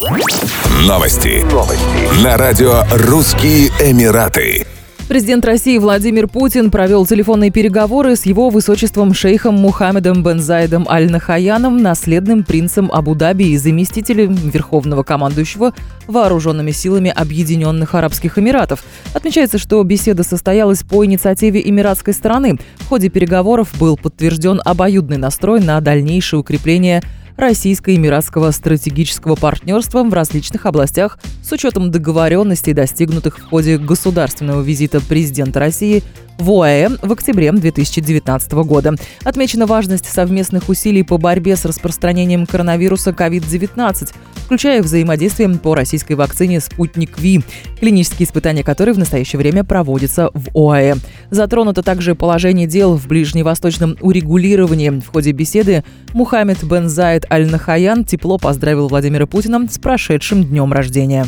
Новости. Новости. На радио «Русские Эмираты». Президент России Владимир Путин провел телефонные переговоры с его высочеством шейхом Мухаммедом бен Зайдом Аль-Нахаяном, наследным принцем Абу-Даби и заместителем верховного командующего вооруженными силами Объединенных Арабских Эмиратов. Отмечается, что беседа состоялась по инициативе эмиратской стороны. В ходе переговоров был подтвержден обоюдный настрой на дальнейшее укрепление российско-эмиратского стратегического партнерства в различных областях с учетом договоренностей, достигнутых в ходе государственного визита президента России в ОАЭ в октябре 2019 года. Отмечена важность совместных усилий по борьбе с распространением коронавируса COVID-19, включая взаимодействие по российской вакцине «Спутник Ви», клинические испытания которой в настоящее время проводятся в ОАЭ. Затронуто также положение дел в ближневосточном урегулировании. В ходе беседы Мухаммед бен Заид Аль-Нахаян тепло поздравил Владимира Путина с прошедшим днем рождения.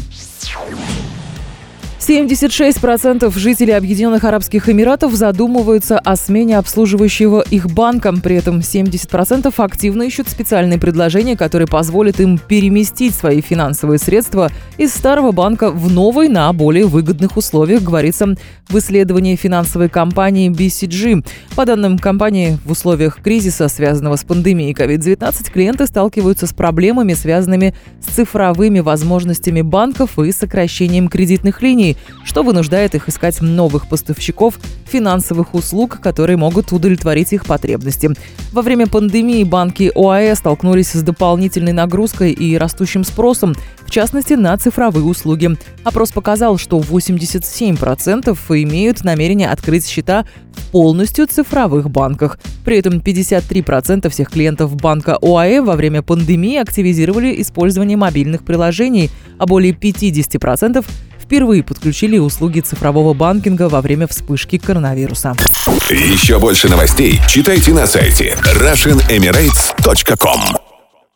76% жителей Объединенных Арабских Эмиратов задумываются о смене обслуживающего их банка. При этом 70% активно ищут специальные предложения, которые позволят им переместить свои финансовые средства из старого банка в новый на более выгодных условиях, говорится в исследовании финансовой компании BCG. По данным компании, в условиях кризиса, связанного с пандемией COVID-19, клиенты сталкиваются с проблемами, связанными с цифровыми возможностями банков и сокращением кредитных линий что вынуждает их искать новых поставщиков финансовых услуг, которые могут удовлетворить их потребности. Во время пандемии банки ОАЭ столкнулись с дополнительной нагрузкой и растущим спросом, в частности, на цифровые услуги. Опрос показал, что 87% имеют намерение открыть счета в полностью цифровых банках. При этом 53% всех клиентов банка ОАЭ во время пандемии активизировали использование мобильных приложений, а более 50% впервые подключили услуги цифрового банкинга во время вспышки коронавируса. Еще больше новостей читайте на сайте RussianEmirates.com